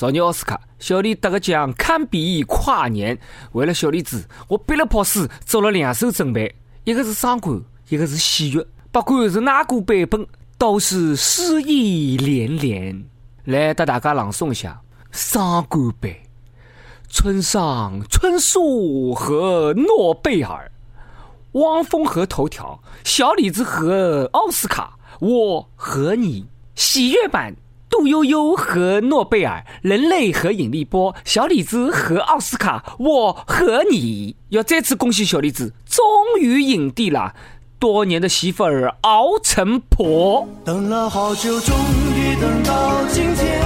昨日奥斯卡，小李得个奖堪比跨年。为了小李子，我憋了泡屎，做了两手准备，一个是伤感，一个是喜悦。不管是哪个版本，都是诗意连连。来，给大家朗诵一下伤感版：村上春树和诺贝尔，汪峰和头条，小李子和奥斯卡，我和你。喜悦版。杜悠悠和诺贝尔，人类和引力波，小李子和奥斯卡，我和你要再次恭喜小李子，终于影帝了。多年的媳妇儿熬成婆。等了好久，终于等到今天。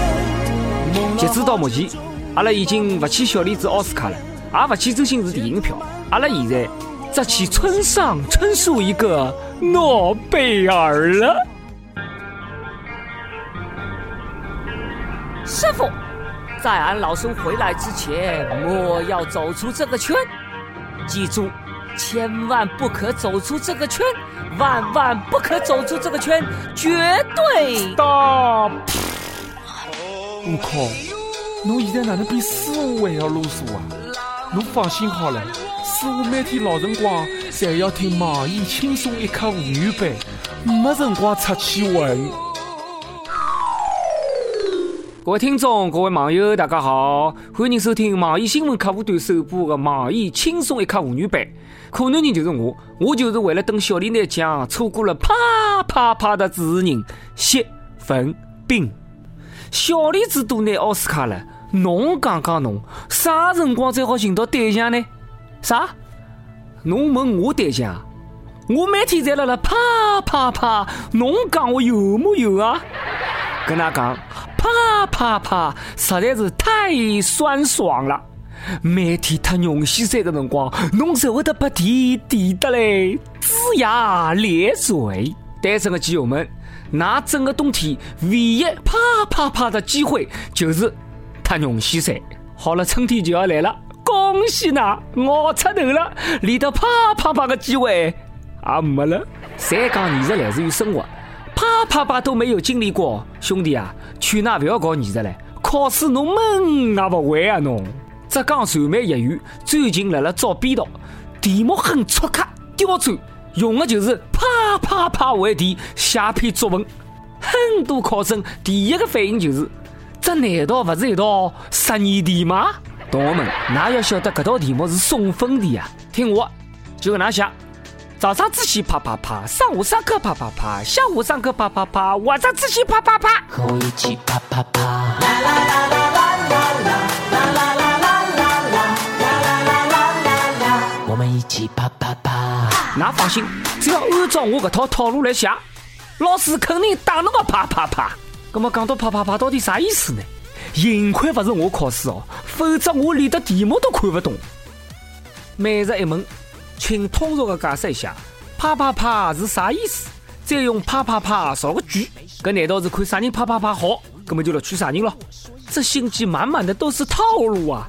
截止到目前，阿拉已经不欠小李子奥斯卡了，也不欠周星驰电影票。阿拉现在只欠村上春树一个诺贝尔了。师傅，在俺老孙回来之前，莫要走出这个圈。记住，千万不可走出这个圈，万万不可走出这个圈，绝对。大。悟空！侬现在哪能比师傅还要啰嗦啊？侬放心好了，师傅每天老辰光侪要听网易轻松一刻妇女版，没辰光出去混。各位听众，各位网友，大家好，欢迎收听网易新闻客户端首播的网易轻松一刻妇女版。可能人就是我，我就是为了等小李拿奖，错过了啪啪啪的主持人谢文斌。小李子都拿奥斯卡了，侬讲讲侬啥辰光才好寻到对象呢？啥？侬问我对象？我每天在辣辣啪啪啪，侬讲我有木有啊？跟他讲。啪啪啪，实在是太酸爽了！每天喝牛西山的辰光，侬舍会得把地地得嘞，龇牙咧嘴。单身的基友们，那整个冬天唯一啪啪啪的机会就是喝牛西山。好了，春天就要来了，恭喜呐，熬出头了，连得啪啪啪的机会也没了。再讲艺术来自于生活。啪啪啪都没有经历过，兄弟啊，劝衲不要搞艺术了。考试侬闷也不会啊侬。浙江传媒学院最近辣辣招编导，题目很粗刻刁钻，用的就是啪啪啪为题写篇作文。很多考生第一个反应就是：这难道不是一道实验题吗？同学们，哪要晓得这道题目是送分题啊？听我，就跟哪写。早上自习啪啪啪，上午上课啪啪啪，下午上课啪啪啪，晚上自习啪啪啪，和我一起啪啪啪。啦啦啦啦啦啦啦啦啦啦啦啦啦啦啦啦啦我们一起啪啪啪。那放心，只要按照我这套套路来写，老师肯定打那个啪啪啪。那么讲到啪啪啪到底啥意思呢？幸亏不是我考试哦，否则我连的题目都看不懂。每日一问。请通俗的解释一下，啪啪啪是啥意思？再用啪啪啪造个句，搿难道是看啥人啪啪啪好，根本就录取啥人了？这心机满满的都是套路啊！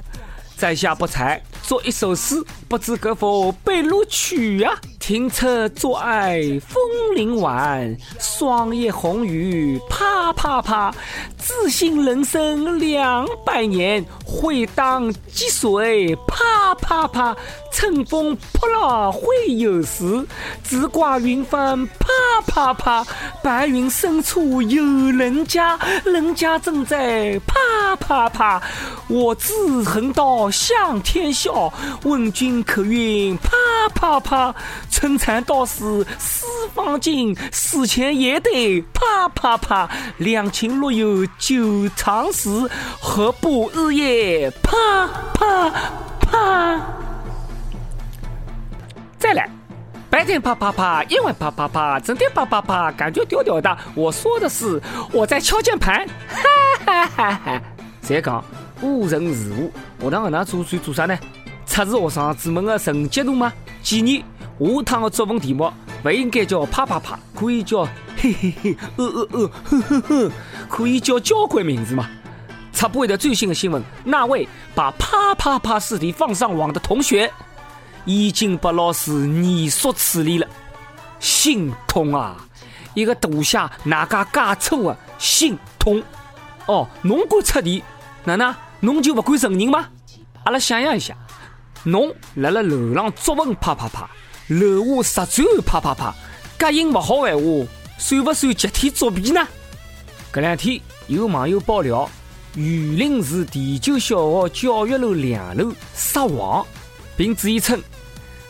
在下不才。作一首诗，不知可否被录取呀？停车坐爱枫林晚，霜叶红于啪啪啪。自信人生两百年，会当积水啪啪啪。乘风破浪会有时，直挂云帆啪啪啪。白云深处有人家，人家正在啪啪啪。我自横刀向天笑。问君可愿啪啪啪？春蚕到死丝方尽，死前也得啪啪啪。两情若有久长时，何不日夜啪啪啪？再来，白天啪啪啪，夜晚啪啪啪，整天啪啪啪，感觉屌屌的。我说的是我在敲键盘，哈哈哈哈！再讲误人事物，学堂那做算做啥呢？测试学生子们的成绩度吗？建议下趟的作文题目不应该叫啪啪啪，可以叫嘿嘿嘿，呃呃呃，呵呵呵，可以叫交关名字嘛。插播一条最新的新闻：那位把啪啪啪试题放上网的同学，已经被老师严肃处理了，心痛啊！一个大写哪家加错啊？心痛！哦，侬敢出题？哪能？侬就不敢承认吗？阿拉想象一下，侬辣辣楼上作文啪啪啪，楼下实战啪啪啪，隔音勿好闲话，算勿算集体作弊呢？搿两天有网友爆料，榆林市第九小学教育楼两楼撒网，并质疑称。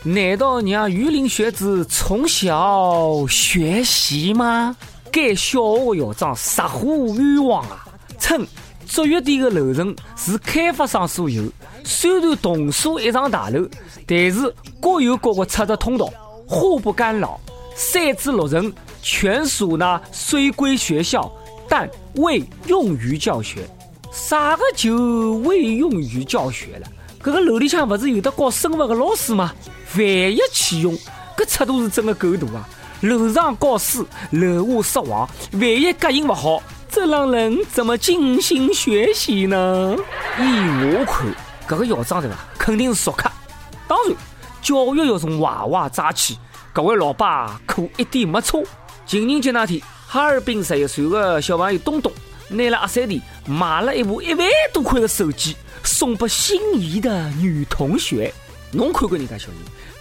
难道让榆林学子从小学习吗？该小学校长撒火冤枉啊！称卓越店的楼层是开发商所有，虽然同属一幢大楼，但是各有各的出入通道，互不干扰。三至六层全属呢虽归学校，但未用于教学。啥个就未用于教学了？这个楼里向不是有的教生物的老师吗？万一启用，搿尺度是真的够大啊！楼上教书，楼下撒网，万一隔音不好，这让人怎么静心学习呢？依我看，搿个校长对伐，肯定是熟客。当然，教育要从娃娃抓起。各位老爸可一点没错。情人节那天，哈尔滨十一岁的小朋友东东，拿了阿三弟买了一部一万多块的手机。送给心仪的女同学，侬看看人家小人，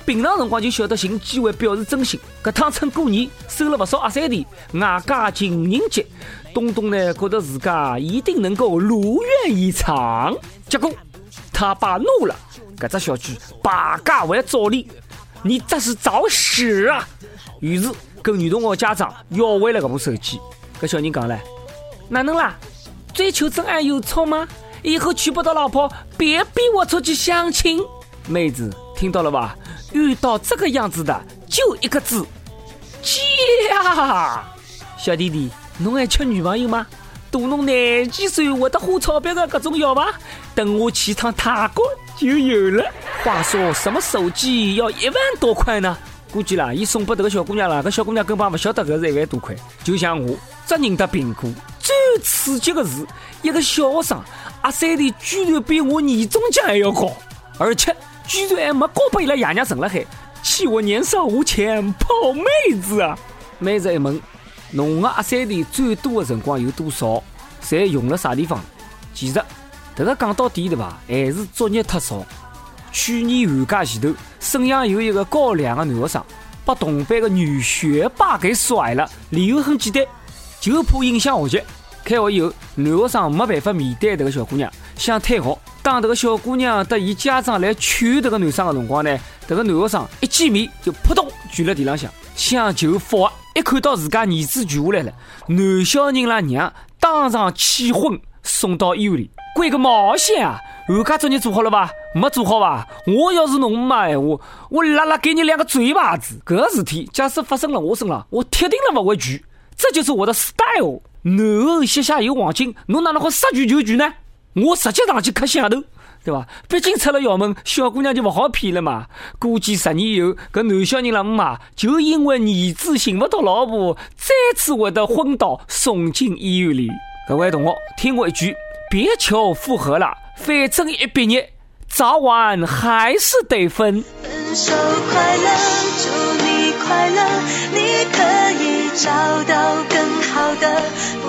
平常辰光就晓得寻机会表示真心。搿趟趁过年收了不少阿三弟，外加情人节，东东呢觉得自家一定能够如愿以偿。结果他爸怒了，搿只小鸡败家还找你，你这是找死啊！于是跟女同学家长要回了搿部手机。搿小人讲了，哪能啦？追求真爱有错吗？以后娶不到老婆，别逼我出去相亲。妹子，听到了吧？遇到这个样子的，就一个字，嫁。小弟弟，侬还缺女朋友吗？大侬廿几岁，会得花钞票的各种要吗？等我去趟泰国就有了。话说，什么手机要一万多块呢？估计啦，伊送给迭个小姑娘啦，搿小姑娘根本勿晓得搿是一万多块。就像我，只认得苹果。最刺激的是，一个小学生。阿三弟居然比我年终奖还要高，而且居然还没交拨伊拉爷娘存了海，气我年少无钱泡妹子啊！妹子一问，侬个阿三弟最多的辰光有多少？侪用了啥地方？其实，迭个讲到底对吧？还是作业太少。去年寒假前头，沈阳有一个高两的男学生，把同班的女学霸给甩了，理由很简单，就怕影响学习。开学以后，男学生没办法面对这个小姑娘，想退学。当这个小姑娘得伊家长来劝这个男生的辰光呢，这个男学生一见面就扑通跪了地浪向，想求复合。一看到自家儿子跪下来了，男小人拉娘当场气昏，送到医院里。关个毛线啊！寒假作业做好了吧？没做好吧？我要是侬妈闲话，我拉拉给你两个嘴巴子。搿事体假使发生了我身上，我铁定了不会拒。这就是我的 style。男后膝下有黄金，侬哪能好说拒就拒呢？我直接上去磕响头，对吧？毕竟出了校门，小姑娘就不好骗了嘛。估计十年以后，搿男小人了妈，就因为儿子寻勿到老婆，再次会得昏倒，送进医院里。各位同学，听我一句，别求复合了，反正一毕业，早晚还是得分。分手快乐，祝你快乐，你可以找到更好的。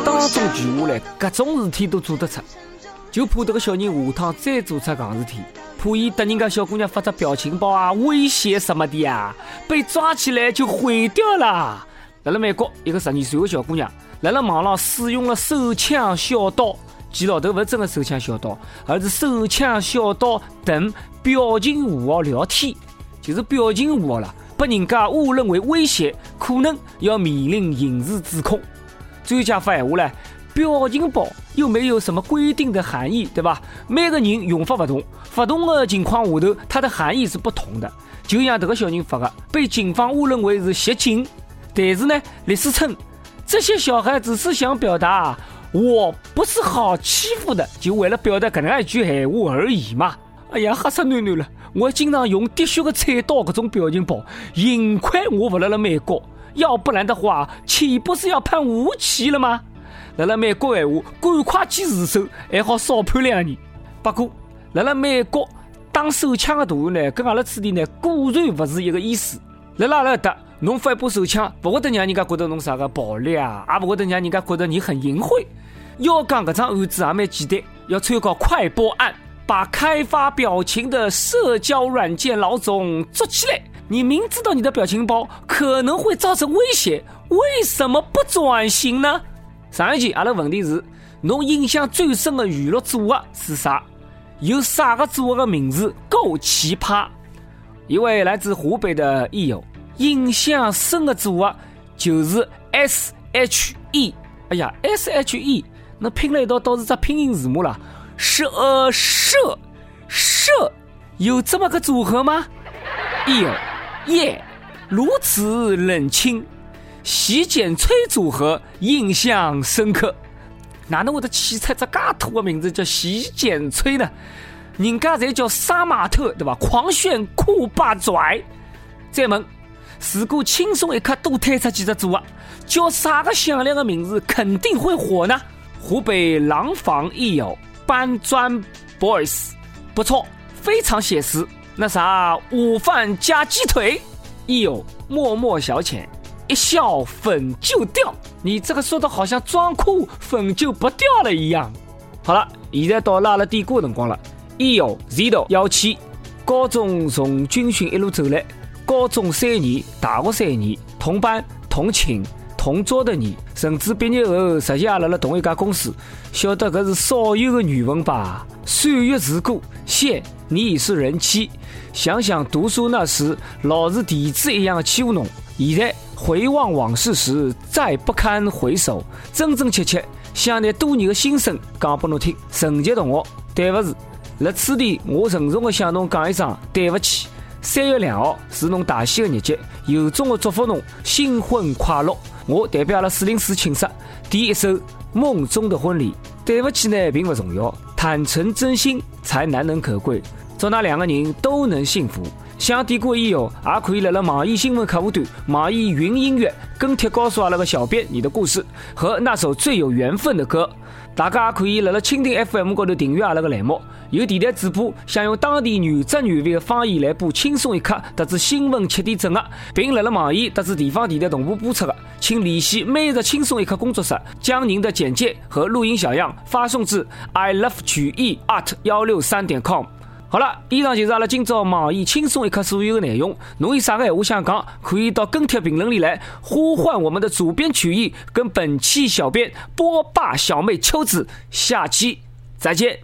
当中句话来，各种事体都做得出，就怕这个小人下趟再做出戆事体，怕伊得人家小姑娘发只表情包啊，威胁什么的呀，被抓起来就毁掉了。辣辣美国，一个十二岁的小姑娘，辣辣网上使用了手枪、小刀。其老头不是真的手枪小刀，而是手枪小刀等表情符号聊天，就是表情符号了，被人家误认为威胁，可能要面临刑事指控。专家发言话呢，表情包又没有什么规定的含义，对吧？每个人用法不同，不同的情况下头，它的含义是不同的。就像这个小人发的，被警方误认为是袭警，但是呢，律师称这些小孩只是想表达。我不是好欺负的，就为了表达搿能一句闲话而已嘛。哎呀，吓死囡囡了！我经常用滴血的菜刀搿种表情包，幸亏我不辣辣美国，要不然的话，岂不是要判无期了吗？辣辣美国闲话，赶快去自首，还好少判两年。不过，辣辣美国打手枪的大人呢，跟阿拉此地呢，果然不是一个意思。辣辣阿拉搭，侬发一把手枪，不会得让人家觉得侬啥个暴力啊，也不会得让人家觉得你很淫秽。要讲搿桩案子也蛮简单，要参考快播案，把开发表情的社交软件老总捉起来。你明知道你的表情包可能会造成威胁，为什么不转型呢？上一期阿拉问题是，侬印象最深的娱乐组合是啥？有啥个组合的名字够奇葩？一位来自湖北的益友，印象深的组合就是 S H E。哎呀，S H E，那拼了一道倒是只拼音字母了，是呃社社，有这么个组合吗？益友。耶，如此冷清，洗剪吹组合印象深刻。哪能会得起出这噶土的名字叫洗剪吹呢？人家才叫杀马特对吧？狂炫酷霸拽。再问，如果轻松一刻多推出几只组合，叫啥个响亮的名字肯定会火呢？湖北廊坊益友搬砖 boys，不错，非常写实。那啥，午饭加鸡腿，亦有默默小浅，一笑粉就掉。你这个说的好像装酷粉就不掉了一样。好了，现在到拉了点歌辰光了。一有 Zero 幺七，高中从军训一路走来，高中三年，大学三年，同班同寝同桌的你，甚至毕业后实习也辣辣同一家公司，晓得搿是少有的缘分吧？岁月如歌，现你已是人妻。想想读书那时，老是弟子一样的欺负侬。现在回望往事时，再不堪回首。真真切切想拿多年的心声讲给侬听。陈杰同学，对不起，辣此地我郑重的向侬讲一声对不起。三月两号是侬大喜的日节，由衷的祝福侬新婚快乐。我代表阿拉四零四寝室，点一首《梦中的婚礼》。对不起呢，并不重要，坦诚真心才难能可贵。祝那两个人都能幸福。想点歌以后，也可以来了网易新闻客户端、网易云音乐跟帖告诉阿拉个小编你的故事和那首最有缘分的歌。大家也可以来了蜻蜓 FM 高头订阅阿拉个栏目。有电台主播想用当地原汁原味的方言来播轻松一刻特子新闻七点整的，并来了网易特子地方电台同步播出的，请联系每日轻松一刻工作室，将您的简介和录音小样发送至 i love 曲艺 at 幺六三点 com。好了，以上就是阿拉今朝网易轻松一刻所有的内容。侬有啥个闲话想讲，可以到跟帖评论里来呼唤我们的主编曲艺跟本期小编波霸小妹秋子。下期再见。